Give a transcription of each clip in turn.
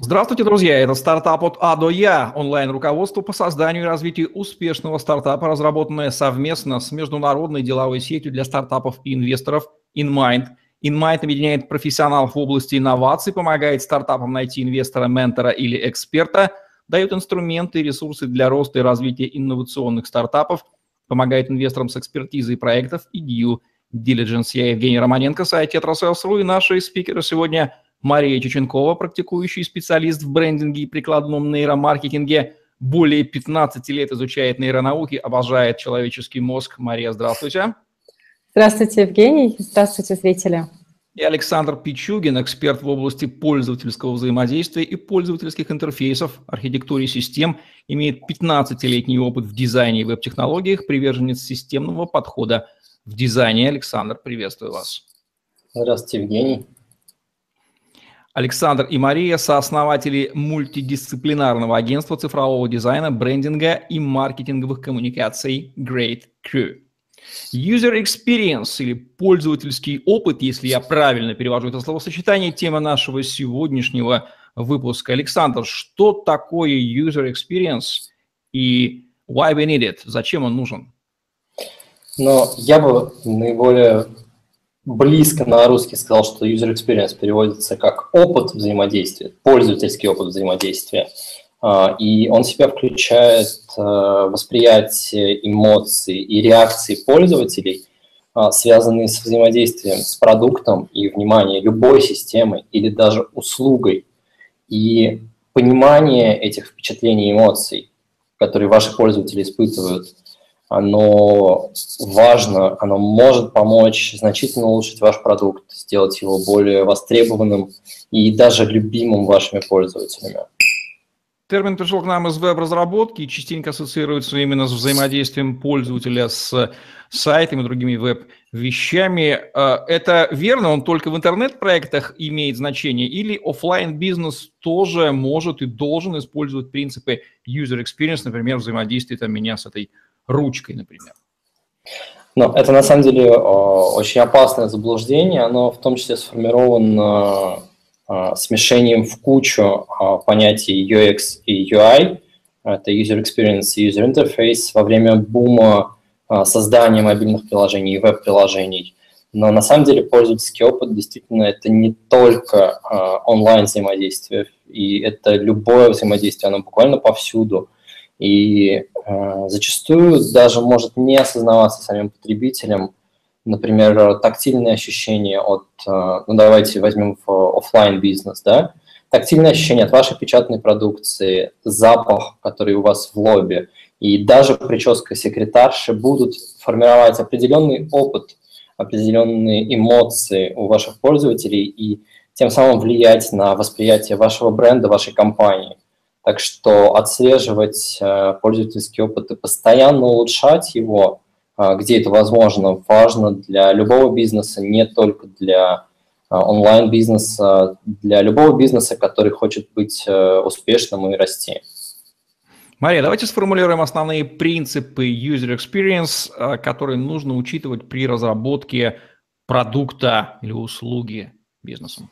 Здравствуйте, друзья! Это стартап от А до Я, онлайн-руководство по созданию и развитию успешного стартапа, разработанное совместно с международной деловой сетью для стартапов и инвесторов InMind. InMind объединяет профессионалов в области инноваций, помогает стартапам найти инвестора, ментора или эксперта, дает инструменты и ресурсы для роста и развития инновационных стартапов, помогает инвесторам с экспертизой проектов и due diligence. Я Евгений Романенко, сайт Tetrasales.ru и наши спикеры сегодня – Мария Чеченкова, практикующий специалист в брендинге и прикладном нейромаркетинге, более 15 лет изучает нейронауки, обожает человеческий мозг. Мария, здравствуйте. Здравствуйте, Евгений. Здравствуйте, зрители. И Александр Пичугин, эксперт в области пользовательского взаимодействия и пользовательских интерфейсов, архитектуре систем, имеет 15-летний опыт в дизайне и веб-технологиях, приверженец системного подхода в дизайне. Александр, приветствую вас. Здравствуйте, Евгений. Александр и Мария – сооснователи мультидисциплинарного агентства цифрового дизайна, брендинга и маркетинговых коммуникаций Great Crew. User experience или пользовательский опыт, если я правильно перевожу это словосочетание, тема нашего сегодняшнего выпуска. Александр, что такое user experience и why we need it? Зачем он нужен? Но я бы наиболее близко на русский сказал, что user experience переводится как опыт взаимодействия, пользовательский опыт взаимодействия. А, и он себя включает а, восприятие эмоций и реакции пользователей, а, связанные с взаимодействием с продуктом и, внимание, любой системой или даже услугой. И понимание этих впечатлений и эмоций, которые ваши пользователи испытывают – оно важно, оно может помочь значительно улучшить ваш продукт, сделать его более востребованным и даже любимым вашими пользователями. Термин пришел к нам из веб-разработки и частенько ассоциируется именно с взаимодействием пользователя с сайтами другими веб-вещами. А, это верно? Он только в интернет-проектах имеет значение? Или офлайн бизнес тоже может и должен использовать принципы user experience, например, взаимодействие там, меня с этой ручкой, например? Ну, это на самом деле очень опасное заблуждение. Оно в том числе сформировано а, смешением в кучу а, понятий UX и UI. Это User Experience и User Interface во время бума создания мобильных приложений и веб-приложений. Но на самом деле пользовательский опыт действительно это не только онлайн взаимодействие, и это любое взаимодействие, оно буквально повсюду. И э, зачастую даже может не осознаваться самим потребителем, например, тактильные ощущения от, э, ну давайте возьмем офлайн бизнес, да, тактильные ощущения от вашей печатной продукции, запах, который у вас в лобби, и даже прическа секретарши будут формировать определенный опыт, определенные эмоции у ваших пользователей и тем самым влиять на восприятие вашего бренда, вашей компании – так что отслеживать э, пользовательский опыт и постоянно улучшать его, э, где это возможно, важно для любого бизнеса, не только для э, онлайн-бизнеса, для любого бизнеса, который хочет быть успешным и расти. Мария, давайте сформулируем основные принципы user experience, которые нужно учитывать при разработке продукта или услуги бизнесу.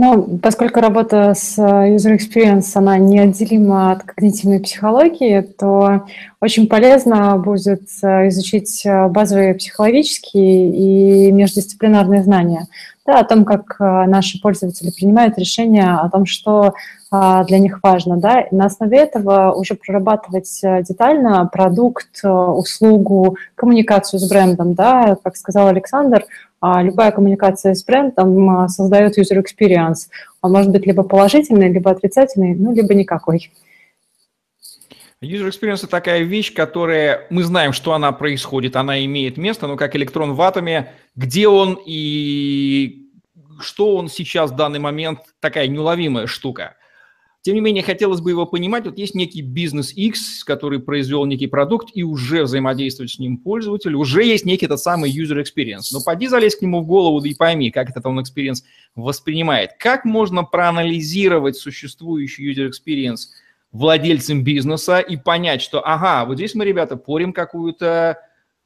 Ну, поскольку работа с э, user experience, она неотделима от когнитивной психологии, то очень полезно будет э, изучить э, базовые психологические и междисциплинарные знания да, о том, как наши пользователи принимают решения, о том, что для них важно. Да, и на основе этого уже прорабатывать детально продукт, услугу, коммуникацию с брендом. Да, как сказал Александр, а любая коммуникация с брендом а, создает user experience. Он может быть либо положительный, либо отрицательный, ну, либо никакой. User experience – это такая вещь, которая мы знаем, что она происходит, она имеет место, но как электрон в атоме, где он и что он сейчас в данный момент, такая неуловимая штука. Тем не менее, хотелось бы его понимать. Вот есть некий бизнес X, который произвел некий продукт, и уже взаимодействует с ним пользователь, уже есть некий этот самый user experience. Но поди залезь к нему в голову, да и пойми, как этот он experience воспринимает. Как можно проанализировать существующий user experience владельцам бизнеса и понять, что, ага, вот здесь мы, ребята, порим какую-то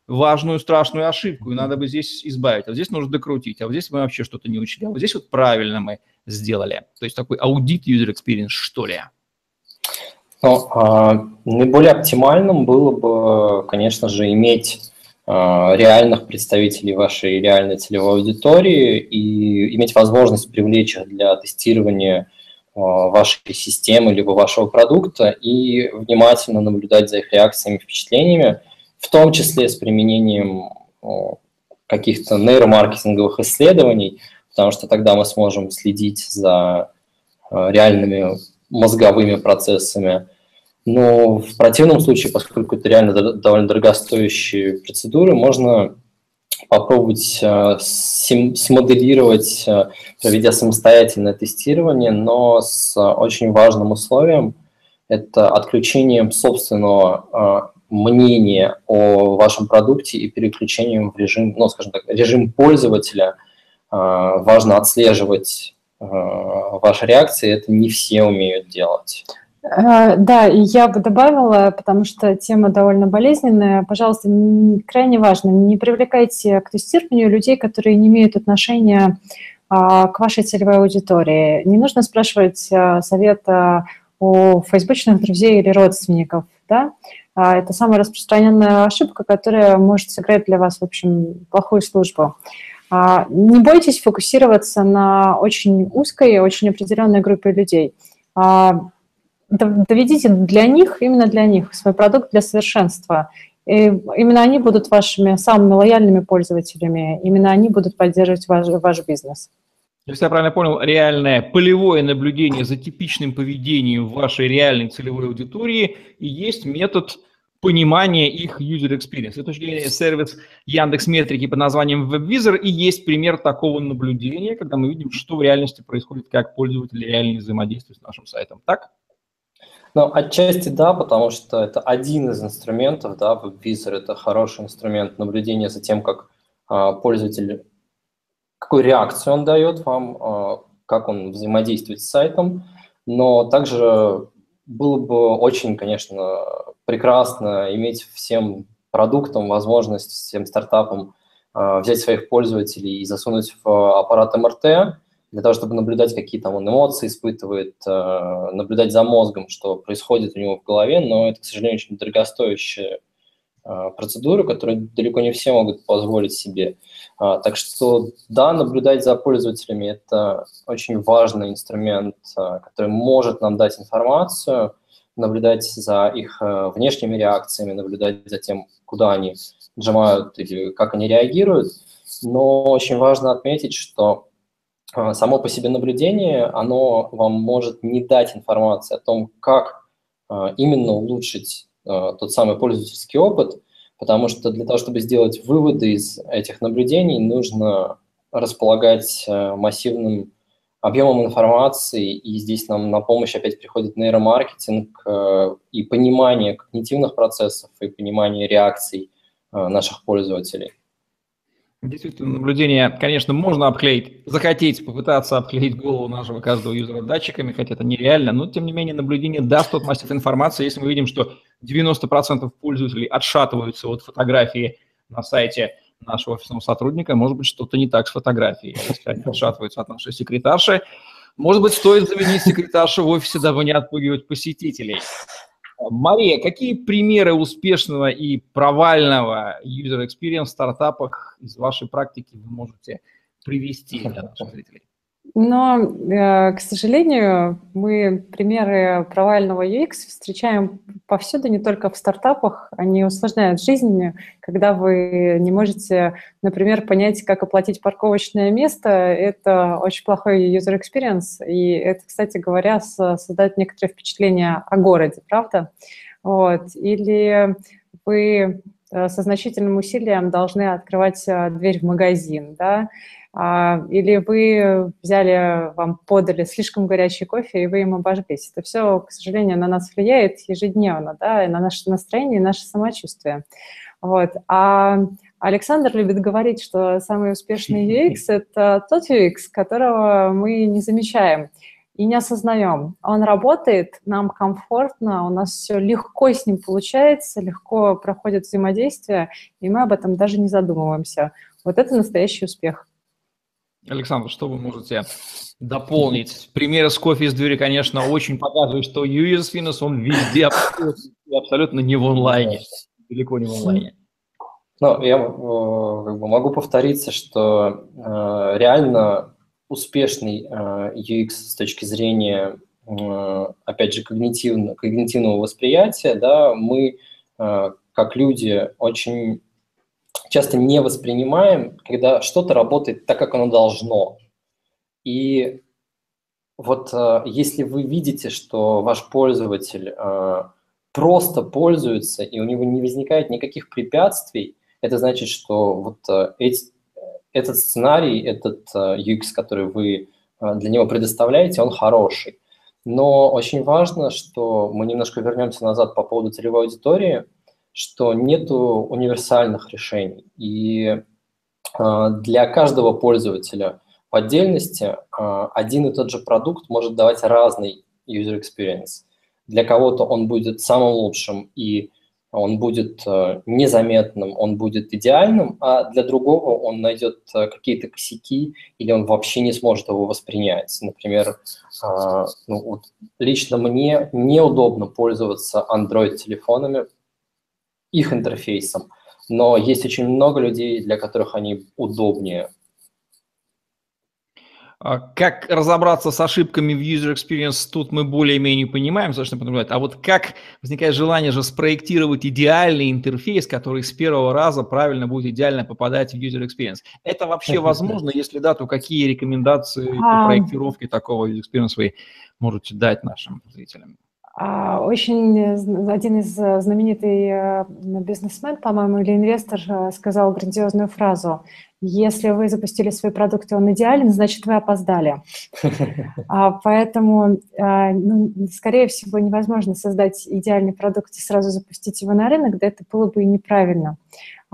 важную, страшную ошибку, и надо бы здесь избавить, а здесь нужно докрутить, а вот здесь мы вообще что-то не учли, а вот здесь вот правильно мы сделали? То есть такой аудит user experience, что ли? Ну, а, наиболее оптимальным было бы, конечно же, иметь а, реальных представителей вашей реальной целевой аудитории и иметь возможность привлечь их для тестирования вашей системы либо вашего продукта и внимательно наблюдать за их реакциями, впечатлениями, в том числе с применением каких-то нейромаркетинговых исследований, потому что тогда мы сможем следить за реальными мозговыми процессами. Но в противном случае, поскольку это реально довольно дорогостоящие процедуры, можно попробовать э, смоделировать, э, проведя самостоятельное тестирование, но с очень важным условием – это отключением собственного э, мнения о вашем продукте и переключением в режим, ну, скажем так, режим пользователя. Важно отслеживать ваши реакции, это не все умеют делать. Э, да, я бы добавила, потому что тема довольно болезненная, пожалуйста, крайне важно, не привлекайте к тестированию людей, которые не имеют отношения а, к вашей целевой аудитории. Не нужно спрашивать а, совета у фейсбучных друзей или родственников, да? А, это самая распространенная ошибка, которая может сыграть для вас, в общем, плохую службу. Не бойтесь фокусироваться на очень узкой, очень определенной группе людей доведите для них, именно для них, свой продукт для совершенства. И именно они будут вашими самыми лояльными пользователями, именно они будут поддерживать ваш, ваш бизнес. Если я правильно понял, реальное полевое наблюдение за типичным поведением вашей реальной целевой аудитории и есть метод понимания их user experience. Это точки сервис Яндекс Метрики под названием WebVisor и есть пример такого наблюдения, когда мы видим, что в реальности происходит, как пользователи реально взаимодействуют с нашим сайтом. Так? Ну, отчасти да, потому что это один из инструментов, да, WebVisor – это хороший инструмент наблюдения за тем, как а, пользователь, какую реакцию он дает вам, а, как он взаимодействует с сайтом, но также было бы очень, конечно, прекрасно иметь всем продуктам возможность, всем стартапам а, взять своих пользователей и засунуть в аппарат МРТ, для того, чтобы наблюдать, какие там он эмоции испытывает, э, наблюдать за мозгом, что происходит у него в голове, но это, к сожалению, очень дорогостоящая э, процедура, которую далеко не все могут позволить себе. А, так что, да, наблюдать за пользователями – это очень важный инструмент, э, который может нам дать информацию, наблюдать за их внешними реакциями, наблюдать за тем, куда они нажимают или как они реагируют. Но очень важно отметить, что само по себе наблюдение, оно вам может не дать информации о том, как а, именно улучшить а, тот самый пользовательский опыт, потому что для того, чтобы сделать выводы из этих наблюдений, нужно располагать массивным объемом информации, и здесь нам на помощь опять приходит нейромаркетинг и понимание когнитивных процессов, и понимание реакций наших пользователей. Действительно, наблюдение, конечно, можно обклеить, захотеть попытаться обклеить голову нашего каждого юзера датчиками, хотя это нереально, но тем не менее наблюдение даст тот массив информации. Если мы видим, что 90% пользователей отшатываются от фотографии на сайте нашего офисного сотрудника, может быть, что-то не так с фотографией. Если они отшатываются от нашей секретарши, может быть, стоит заменить секретаршу в офисе, дабы не отпугивать посетителей. Мария, какие примеры успешного и провального user experience в стартапах из вашей практики вы можете привести для наших зрителей? Но, э, к сожалению, мы примеры провального UX встречаем повсюду, не только в стартапах. Они усложняют жизнь, когда вы не можете, например, понять, как оплатить парковочное место. Это очень плохой user experience, и это, кстати говоря, создает некоторое впечатление о городе, правда? Вот. Или вы э, со значительным усилием должны открывать э, дверь в магазин, да, или вы взяли, вам подали слишком горячий кофе, и вы им обожглись. Это все, к сожалению, на нас влияет ежедневно, да, и на наше настроение, и наше самочувствие. Вот. А Александр любит говорить, что самый успешный UX – это тот UX, которого мы не замечаем и не осознаем. Он работает, нам комфортно, у нас все легко с ним получается, легко проходит взаимодействие, и мы об этом даже не задумываемся. Вот это настоящий успех. Александр, что вы можете дополнить? Примеры с кофе из двери, конечно, очень показывают, что US Finance, он везде абсолютно, абсолютно не в онлайне, далеко не в онлайне. Ну, я э, как бы, могу повториться, что э, реально успешный э, UX с точки зрения, э, опять же, когнитивно, когнитивного восприятия, да, мы э, как люди очень часто не воспринимаем, когда что-то работает так, как оно должно. И вот э, если вы видите, что ваш пользователь э, просто пользуется, и у него не возникает никаких препятствий, это значит, что вот э, эти, этот сценарий, этот UX, который вы для него предоставляете, он хороший. Но очень важно, что мы немножко вернемся назад по поводу целевой аудитории – что нет универсальных решений. И а, для каждого пользователя в отдельности а, один и тот же продукт может давать разный user experience. Для кого-то он будет самым лучшим и он будет а, незаметным, он будет идеальным, а для другого он найдет какие-то косяки или он вообще не сможет его воспринять. Например, ну, вот лично мне неудобно пользоваться Android-телефонами, их интерфейсом, но есть очень много людей, для которых они удобнее. А как разобраться с ошибками в user experience, тут мы более-менее понимаем, что понимать. А вот как возникает желание же спроектировать идеальный интерфейс, который с первого раза правильно будет идеально попадать в user experience? Это вообще возможно? Если да, то какие рекомендации по проектировке такого user experience вы можете дать нашим зрителям? А, очень один из э, знаменитый э, бизнесмен, по-моему, или инвестор э, сказал грандиозную фразу. Если вы запустили свой продукт, и он идеален, значит, вы опоздали. А, поэтому, ну, скорее всего, невозможно создать идеальный продукт и сразу запустить его на рынок, да это было бы и неправильно.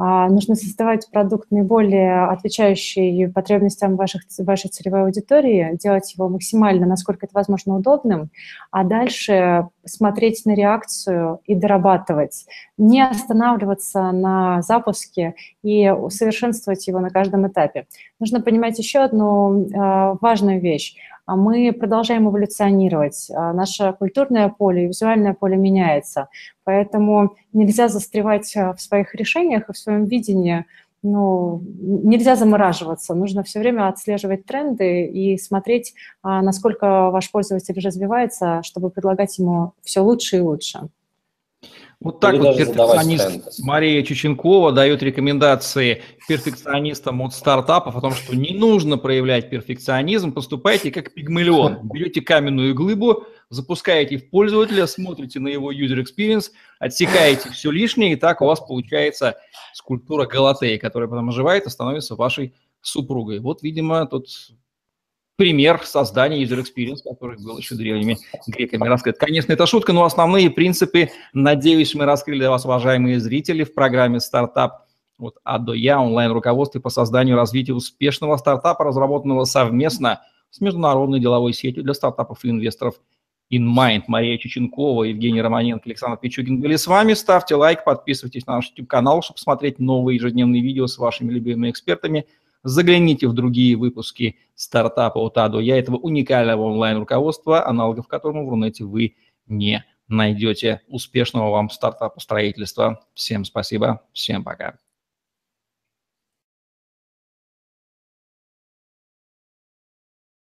А, нужно создавать продукт наиболее отвечающий потребностям ваших, вашей целевой аудитории, делать его максимально, насколько это возможно, удобным, а дальше смотреть на реакцию и дорабатывать. Не останавливаться на запуске и усовершенствовать его на каждом этапе. Нужно понимать еще одну а, важную вещь мы продолжаем эволюционировать. Наше культурное поле и визуальное поле меняется. Поэтому нельзя застревать в своих решениях и в своем видении. Ну, нельзя замораживаться. Нужно все время отслеживать тренды и смотреть, насколько ваш пользователь развивается, чтобы предлагать ему все лучше и лучше. Вот так Или вот перфекционист Мария Чученкова дает рекомендации перфекционистам от стартапов о том, что не нужно проявлять перфекционизм, поступайте как пигмалион. Берете каменную глыбу, запускаете в пользователя, смотрите на его user experience, отсекаете все лишнее, и так у вас получается скульптура Галатеи, которая потом оживает и становится вашей супругой. Вот, видимо, тут пример создания user experience, который был еще древними греками раскрыт. Конечно, это шутка, но основные принципы, надеюсь, мы раскрыли для вас, уважаемые зрители, в программе «Стартап» от А до Я, онлайн-руководстве по созданию и развитию успешного стартапа, разработанного совместно с международной деловой сетью для стартапов и инвесторов InMind. Мария Чеченкова, Евгений Романенко, Александр Пичугин были с вами. Ставьте лайк, подписывайтесь на наш YouTube-канал, чтобы смотреть новые ежедневные видео с вашими любимыми экспертами – Загляните в другие выпуски стартапа от до Я, этого уникального онлайн-руководства, аналогов которому в Рунете вы не найдете. Успешного вам стартапа строительства. Всем спасибо, всем пока.